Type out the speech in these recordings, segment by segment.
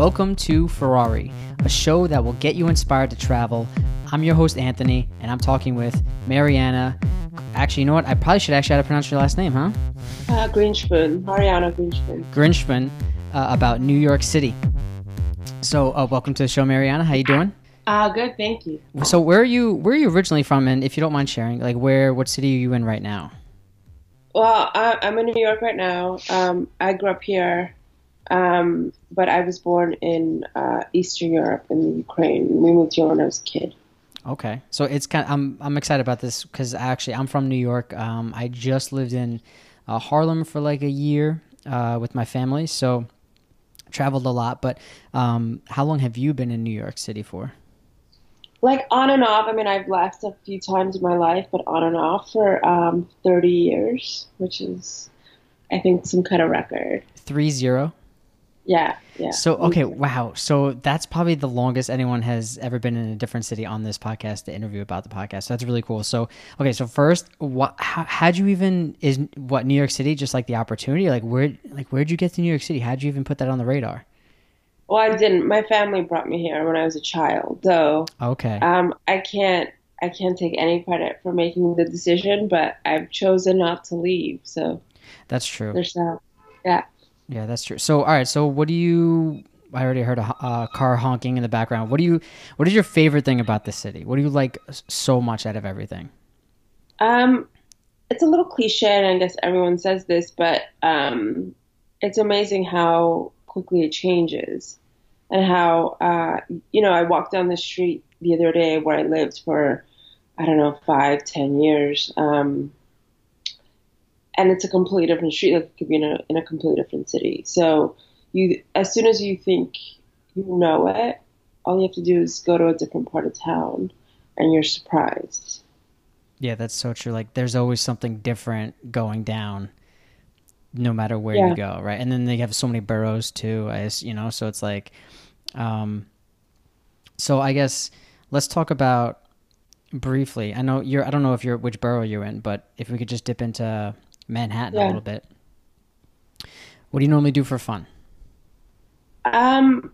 Welcome to Ferrari, a show that will get you inspired to travel. I'm your host, Anthony, and I'm talking with Mariana. Actually, you know what? I probably should actually have to pronounce your last name, huh? Uh, Grinchman, Mariana Grinchman. Grinchman, uh, about New York City. So, uh, welcome to the show, Mariana. How you doing? Uh, good, thank you. So, where are you? Where are you originally from? And if you don't mind sharing, like, where, what city are you in right now? Well, I, I'm in New York right now. Um, I grew up here, um, but I was born in uh, Eastern Europe in the Ukraine. We moved here when I was a kid. Okay, so it's kind. Of, I'm I'm excited about this because actually I'm from New York. Um, I just lived in uh, Harlem for like a year uh, with my family, so traveled a lot. But um, how long have you been in New York City for? Like on and off. I mean, I've left a few times in my life, but on and off for um, 30 years, which is, I think, some kind of record. Three zero. Yeah, yeah. So okay, wow. So that's probably the longest anyone has ever been in a different city on this podcast to interview about the podcast. So that's really cool. So okay, so first, what? How, how'd you even is what New York City just like the opportunity? Like where? Like where'd you get to New York City? How'd you even put that on the radar? Well, I didn't. My family brought me here when I was a child, so Okay. um, I can't. I can't take any credit for making the decision, but I've chosen not to leave. So That's true. there's that. Yeah. Yeah, that's true. So, all right. So, what do you? I already heard a uh, car honking in the background. What do you? What is your favorite thing about the city? What do you like so much out of everything? Um, it's a little cliche, and I guess everyone says this, but um, it's amazing how quickly it changes, and how uh, you know I walked down the street the other day where I lived for I don't know five, ten years, um, and it's a completely different street. Like it could be in a in a completely different city. So you, as soon as you think you know it, all you have to do is go to a different part of town, and you're surprised. Yeah, that's so true. Like, there's always something different going down, no matter where Yeah. you go, right? And then they have so many boroughs too. I, you know, so it's like, um, so I guess let's talk about briefly. I know you're. I don't know if you're which borough you're in, but if we could just dip into Manhattan a little bit. What do you normally do for fun? Um,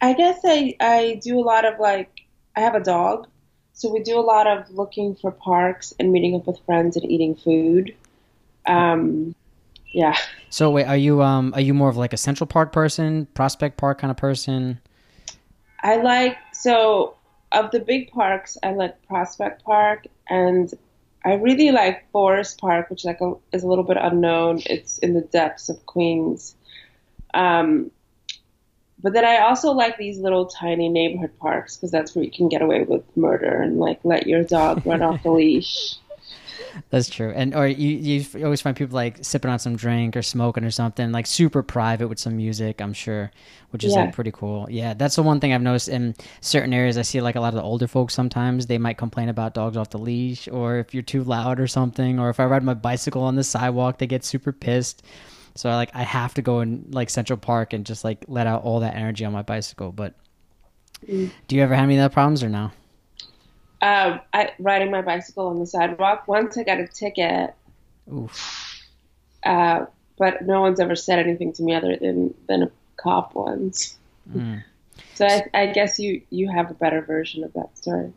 I guess I I do a lot of like I have a dog, so we do a lot of looking for parks and meeting up with friends and eating food. Um, yeah. So wait, are you um are you more of like a Central Park person, Prospect Park kind of person? I like so of the big parks, I like Prospect Park and I really like Forest Park, which like a, is a little bit unknown. It's in the depths of Queens. Um, but then I also like these little tiny neighborhood parks because that's where you can get away with murder and like let your dog run off the leash. That's true. And or you you always find people like sipping on some drink or smoking or something like super private with some music. I'm sure, which is Yeah. like pretty cool. Yeah, that's the one thing I've noticed in certain areas. I see like a lot of the older folks sometimes they might complain about dogs off the leash or if you're too loud or something. Or if I ride my bicycle on the sidewalk, they get super pissed. So I like I have to go in like Central Park and just like let out all that energy on my bicycle. But Mm. do you ever have any of that problems or no? Um, I riding my bicycle on the sidewalk. Once I got a ticket, Oof. uh, but no one's ever said anything to me other than than a cop once. Mm. So I, I guess you you have a better version of that story.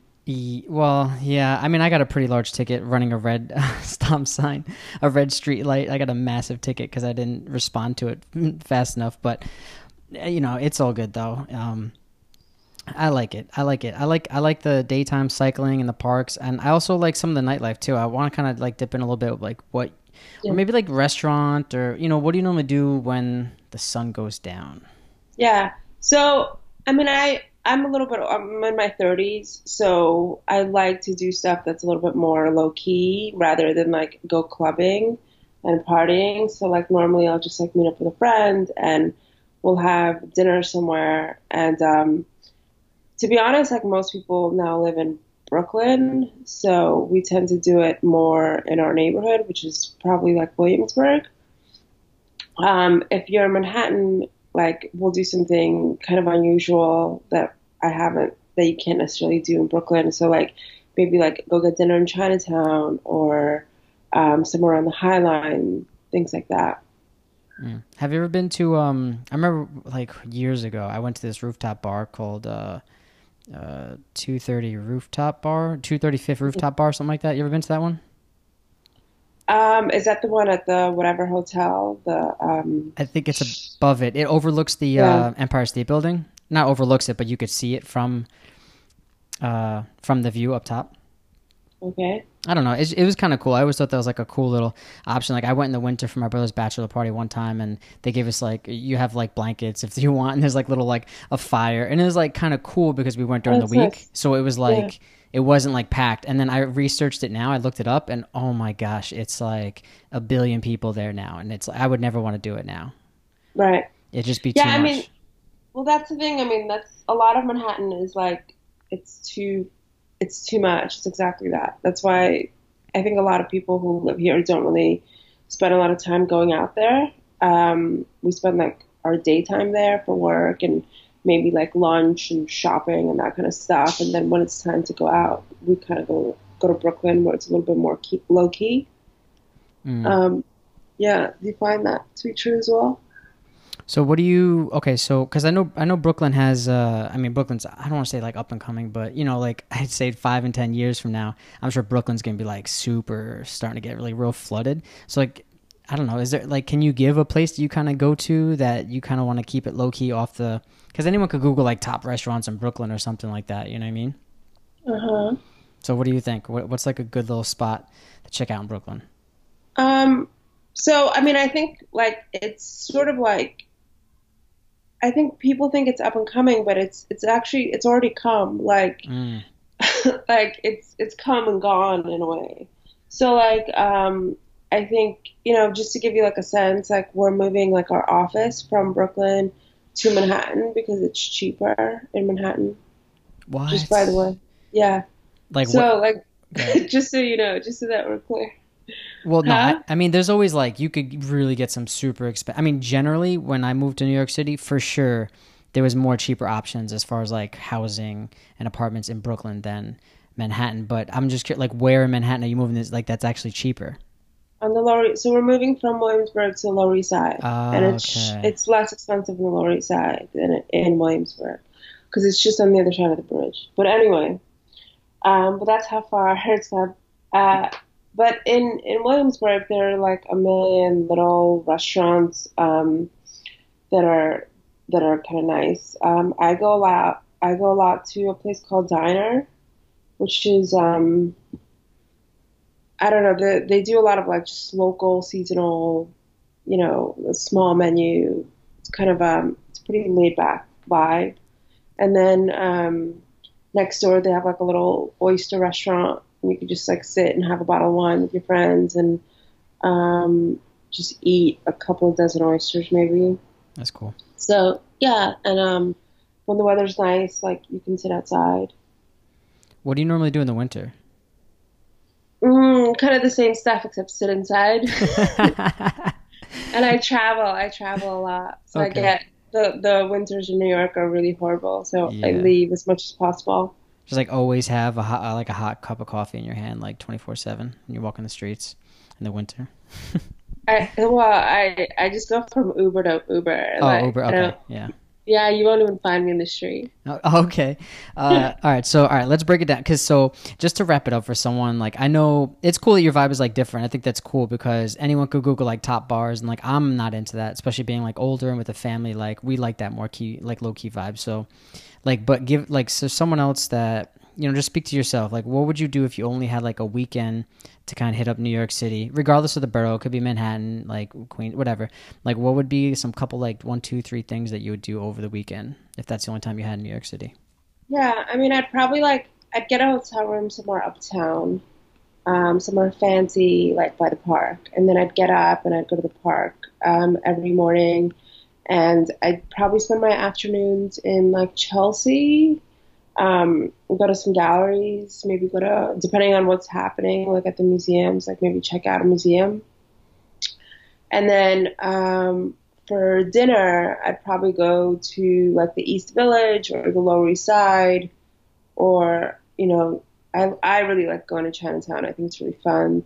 Well, yeah. I mean, I got a pretty large ticket running a red stop sign, a red street light. I got a massive ticket because I didn't respond to it fast enough. But eh, you know, it's all good though. Um, I like it. I like it. I like I like the daytime cycling in the parks, and I also like some of the nightlife too. I want to kind of like dip in a little bit, with, like what, Yeah. or maybe like restaurant or you know, what do you normally do when the sun goes down? Yeah. So I mean, I I'm a little bit I'm in my 30s, so I like to do stuff that's a little bit more low key rather than like go clubbing and partying. So like normally I'll just like meet up with a friend and we'll have dinner somewhere. And um, to be honest, like most people now live in Brooklyn, so we tend to do it more in our neighborhood, which is probably like Williamsburg. Um, if you're in Manhattan, like we'll do something kind of unusual that I haven't that you can't necessarily do in Brooklyn. So like maybe like go get dinner in Chinatown or um, somewhere on the High Line, things like that. Mm. Have you ever been to? Um, I remember like years ago, I went to this rooftop bar called uh, uh, Two Thirty Rooftop Bar, Two Thirty Fifth Rooftop Bar, something like that. You ever been to that one? Um, is that the one at the whatever hotel? The um, I think it's above it. It overlooks the Yeah. uh, Empire State Building. Not overlooks it, but you could see it from uh, from the view up top. Okay. I don't know. It, it was kind of cool. I always thought that was like a cool little option. Like I went in the winter for my brother's bachelor party one time, and they gave us like you have like blankets if you want, and there's like little like a fire, and it was like kind of cool because we went during That's the week, nice. so it was like it wasn't like packed. And then I researched it now. I looked it up, and oh my gosh, it's like a billion people there now, and it's I would never want to do it now. Right. It'd just be too much. Yeah, too I much. mean, Well, that's the thing. I mean, that's a lot of Manhattan is like it's too it's too much. It's exactly that. That's why I think a lot of people who live here don't really spend a lot of time going out there. Um, we spend like our daytime there for work and maybe like lunch and shopping and that kind of stuff. And then when it's time to go out, we kind of go go to Brooklyn where it's a little bit more key, low key. Mm. Um, yeah, do you find that to be true as well? So what do you okay? So because I know I know Brooklyn has uh I mean Brooklyn's I don't want to say like up and coming, but you know like I'd say five and ten years from now, I'm sure Brooklyn's gonna be like super starting to get really real flooded. So like I don't know, is there like can you give a place that you kind of go to that you kind of want to keep it low key off the? Because anyone could Google like top restaurants in Brooklyn or something like that. You know what I mean? Uh huh. So what do you think? What, what's like a good little spot to check out in Brooklyn? Um, so I mean, I think like it's sort of like I think people think it's up and coming, but it's it's actually it's already come. Like Mm. like it's it's come and gone in a way. So like um I think, you know, just to give you like a sense, like we're moving like our office from Brooklyn to Manhattan because it's cheaper in Manhattan. What? Just by the way. Yeah. like so what? like Okay. just so you know, just so that we're clear. Well, no, Huh? I, I mean, there's always like you could really get some super expensive. I mean, generally, when I moved to New York City, for sure, there was more cheaper options as far as like housing and apartments in Brooklyn than Manhattan. But I'm just curious, like, where in Manhattan are you moving? This like that's actually cheaper. On the Lower, so we're moving from Williamsburg to the Lower East Side, Ah, and it's okay. it's less expensive in the Lower East Side than in Williamsburg, because it's just on the other side of the bridge. But anyway, um, but that's how far it's come. Uh, but in in Williamsburg, there are like a million little restaurants um, that are that are kind of nice. Um, I go a lot. I go a lot to a place called Diner, which is um, I don't know. The, they do a lot of like just local, seasonal, you know, small menu. It's kind of um, it's pretty laid back vibe. And then um, next door they have like a little oyster restaurant. And you could just like sit and have a bottle of wine with your friends and um, just eat a couple of dozen oysters maybe. That's cool. So yeah, and um, when the weather's nice, like you can sit outside. What do you normally do in the winter? Mm, kind of the same stuff except sit inside. And I travel. I travel a lot, so I get the the winters in New York are really horrible. So I leave as much as possible. Just like always have a hot, like a hot cup of coffee in your hand, like 24 seven, when you walk in the streets in the winter. I well, I I just go from Uber to Uber. Oh, like, Uber. Okay, yeah. Yeah, you won't even find me in the street. Okay. Uh, all right. So, all right, let's break it down. Cause so just to wrap it up for someone, like I know it's cool that your vibe is like different. I think that's cool because anyone could Google like top bars and like I'm not into that, especially being like older and with a family. Like we like that more key, like low key vibe. So like, but give like, so someone else that, you know, just speak to yourself. Like, what would you do if you only had like a weekend to kind of hit up New York City, regardless of the borough? It could be Manhattan, like Queen, whatever. Like, what would be some couple like one, two, three things that you would do over the weekend if that's the only time you had in New York City? Yeah, I mean, I'd probably like I'd get a hotel room somewhere uptown, um, somewhere fancy, like by the park, and then I'd get up and I'd go to the park um, every morning, and I'd probably spend my afternoons in like Chelsea, um, go to some galleries, maybe go to depending on what's happening, like at the museums, like maybe check out a museum, and then um, for dinner, I'd probably go to like the East Village or the Lower East Side, or you know, I I really like going to Chinatown. I think it's really fun.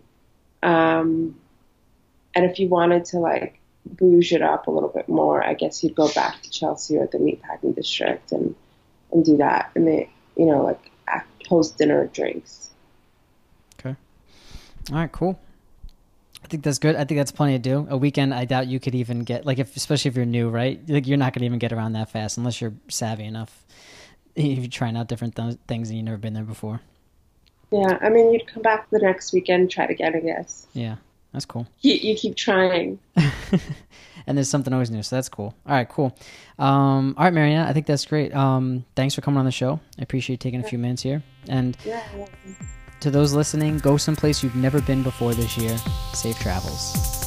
Um, and if you wanted to like bouge it up a little bit more, I guess you'd go back to Chelsea or the meatpacking district and and do that, and they, you know, like post dinner drinks. Okay. All right. Cool. I think that's good. I think that's plenty to do. A weekend, I doubt you could even get like if, especially if you're new, right? Like you're not gonna even get around that fast unless you're savvy enough. If you're trying out different th- things and you've never been there before. Yeah, I mean, you'd come back the next weekend, try it again, I guess. Yeah, that's cool. You, you keep trying. and there's something always new, so that's cool. All right, cool. Um, all right, Mariana, I think that's great. Um, thanks for coming on the show. I appreciate taking a few minutes here. And to those listening, go someplace you've never been before this year. Safe travels.